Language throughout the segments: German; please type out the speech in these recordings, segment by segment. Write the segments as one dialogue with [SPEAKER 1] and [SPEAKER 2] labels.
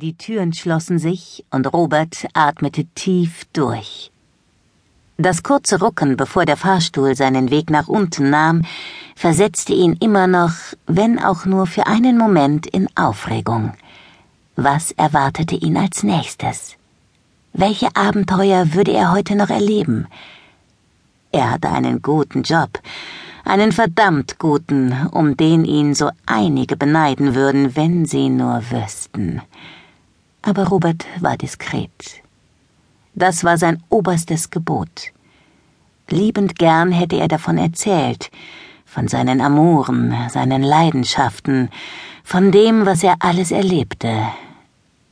[SPEAKER 1] Die Türen schlossen sich und Robert atmete tief durch. Das kurze Rucken, bevor der Fahrstuhl seinen Weg nach unten nahm, versetzte ihn immer noch, wenn auch nur für einen Moment, in Aufregung. Was erwartete ihn als nächstes? Welche Abenteuer würde er heute noch erleben? Er hatte einen guten Job, einen verdammt guten, um den ihn so einige beneiden würden, wenn sie nur wüssten aber Robert war diskret. Das war sein oberstes Gebot. Liebend gern hätte er davon erzählt, von seinen Amoren, seinen Leidenschaften, von dem, was er alles erlebte.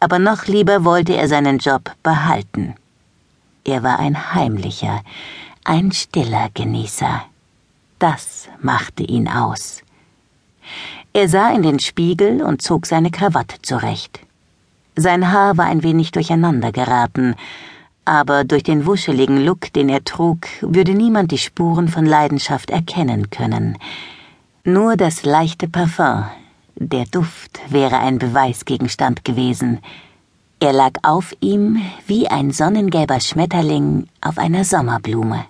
[SPEAKER 1] Aber noch lieber wollte er seinen Job behalten. Er war ein heimlicher, ein stiller Genießer. Das machte ihn aus. Er sah in den Spiegel und zog seine Krawatte zurecht. Sein Haar war ein wenig durcheinander geraten, aber durch den wuscheligen Look, den er trug, würde niemand die Spuren von Leidenschaft erkennen können. Nur das leichte Parfum, der Duft wäre ein Beweisgegenstand gewesen. Er lag auf ihm wie ein sonnengelber Schmetterling auf einer Sommerblume.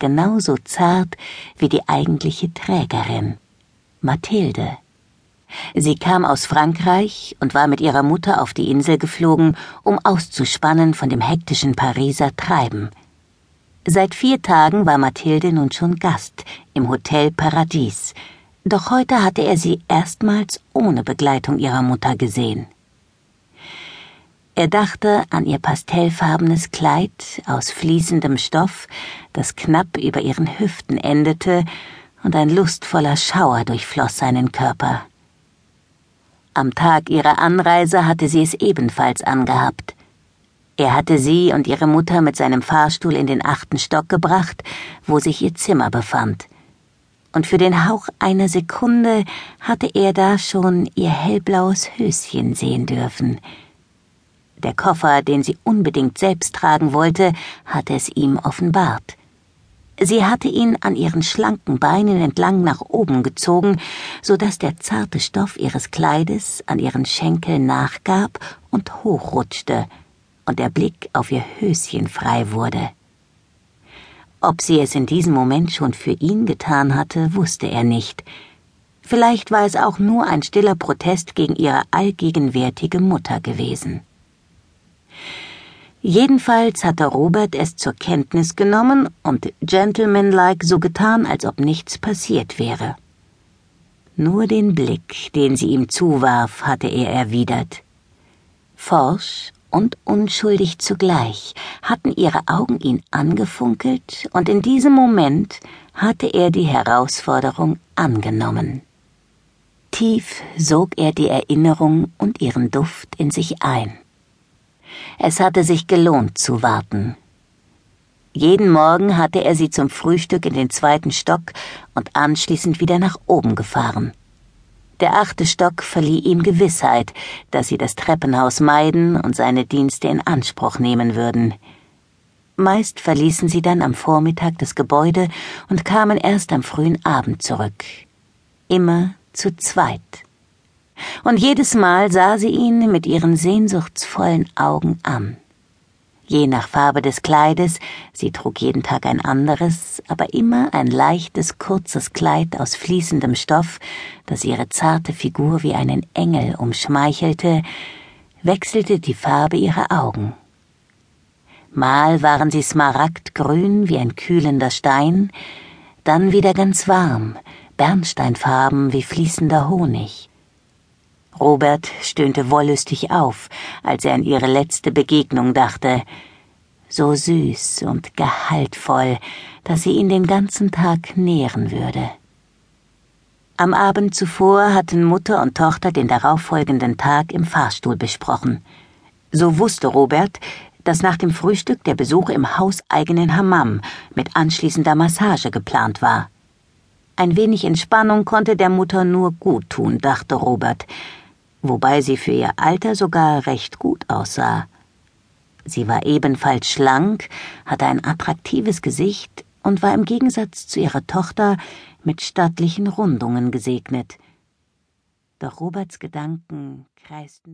[SPEAKER 1] Genauso zart wie die eigentliche Trägerin, Mathilde. Sie kam aus Frankreich und war mit ihrer Mutter auf die Insel geflogen, um auszuspannen von dem hektischen Pariser Treiben. Seit vier Tagen war Mathilde nun schon Gast im Hotel Paradies, doch heute hatte er sie erstmals ohne Begleitung ihrer Mutter gesehen. Er dachte an ihr pastellfarbenes Kleid aus fließendem Stoff, das knapp über ihren Hüften endete, und ein lustvoller Schauer durchfloss seinen Körper. Am Tag ihrer Anreise hatte sie es ebenfalls angehabt. Er hatte sie und ihre Mutter mit seinem Fahrstuhl in den achten Stock gebracht, wo sich ihr Zimmer befand. Und für den Hauch einer Sekunde hatte er da schon ihr hellblaues Höschen sehen dürfen. Der Koffer, den sie unbedingt selbst tragen wollte, hatte es ihm offenbart. Sie hatte ihn an ihren schlanken Beinen entlang nach oben gezogen, so dass der zarte Stoff ihres Kleides an ihren Schenkeln nachgab und hochrutschte, und der Blick auf ihr Höschen frei wurde. Ob sie es in diesem Moment schon für ihn getan hatte, wusste er nicht. Vielleicht war es auch nur ein stiller Protest gegen ihre allgegenwärtige Mutter gewesen. Jedenfalls hatte Robert es zur Kenntnis genommen und gentlemanlike so getan, als ob nichts passiert wäre. Nur den Blick, den sie ihm zuwarf, hatte er erwidert. Forsch und unschuldig zugleich hatten ihre Augen ihn angefunkelt, und in diesem Moment hatte er die Herausforderung angenommen. Tief sog er die Erinnerung und ihren Duft in sich ein. Es hatte sich gelohnt zu warten. Jeden Morgen hatte er sie zum Frühstück in den zweiten Stock und anschließend wieder nach oben gefahren. Der achte Stock verlieh ihm Gewissheit, dass sie das Treppenhaus meiden und seine Dienste in Anspruch nehmen würden. Meist verließen sie dann am Vormittag das Gebäude und kamen erst am frühen Abend zurück. Immer zu zweit und jedes Mal sah sie ihn mit ihren sehnsuchtsvollen Augen an. Je nach Farbe des Kleides, sie trug jeden Tag ein anderes, aber immer ein leichtes, kurzes Kleid aus fließendem Stoff, das ihre zarte Figur wie einen Engel umschmeichelte, wechselte die Farbe ihrer Augen. Mal waren sie smaragdgrün wie ein kühlender Stein, dann wieder ganz warm, bernsteinfarben wie fließender Honig. Robert stöhnte wollüstig auf, als er an ihre letzte Begegnung dachte. So süß und gehaltvoll, dass sie ihn den ganzen Tag nähren würde. Am Abend zuvor hatten Mutter und Tochter den darauffolgenden Tag im Fahrstuhl besprochen. So wusste Robert, dass nach dem Frühstück der Besuch im hauseigenen Hammam mit anschließender Massage geplant war. Ein wenig Entspannung konnte der Mutter nur gut tun, dachte Robert, wobei sie für ihr Alter sogar recht gut aussah. Sie war ebenfalls schlank, hatte ein attraktives Gesicht und war im Gegensatz zu ihrer Tochter mit stattlichen Rundungen gesegnet. Doch Roberts Gedanken kreisten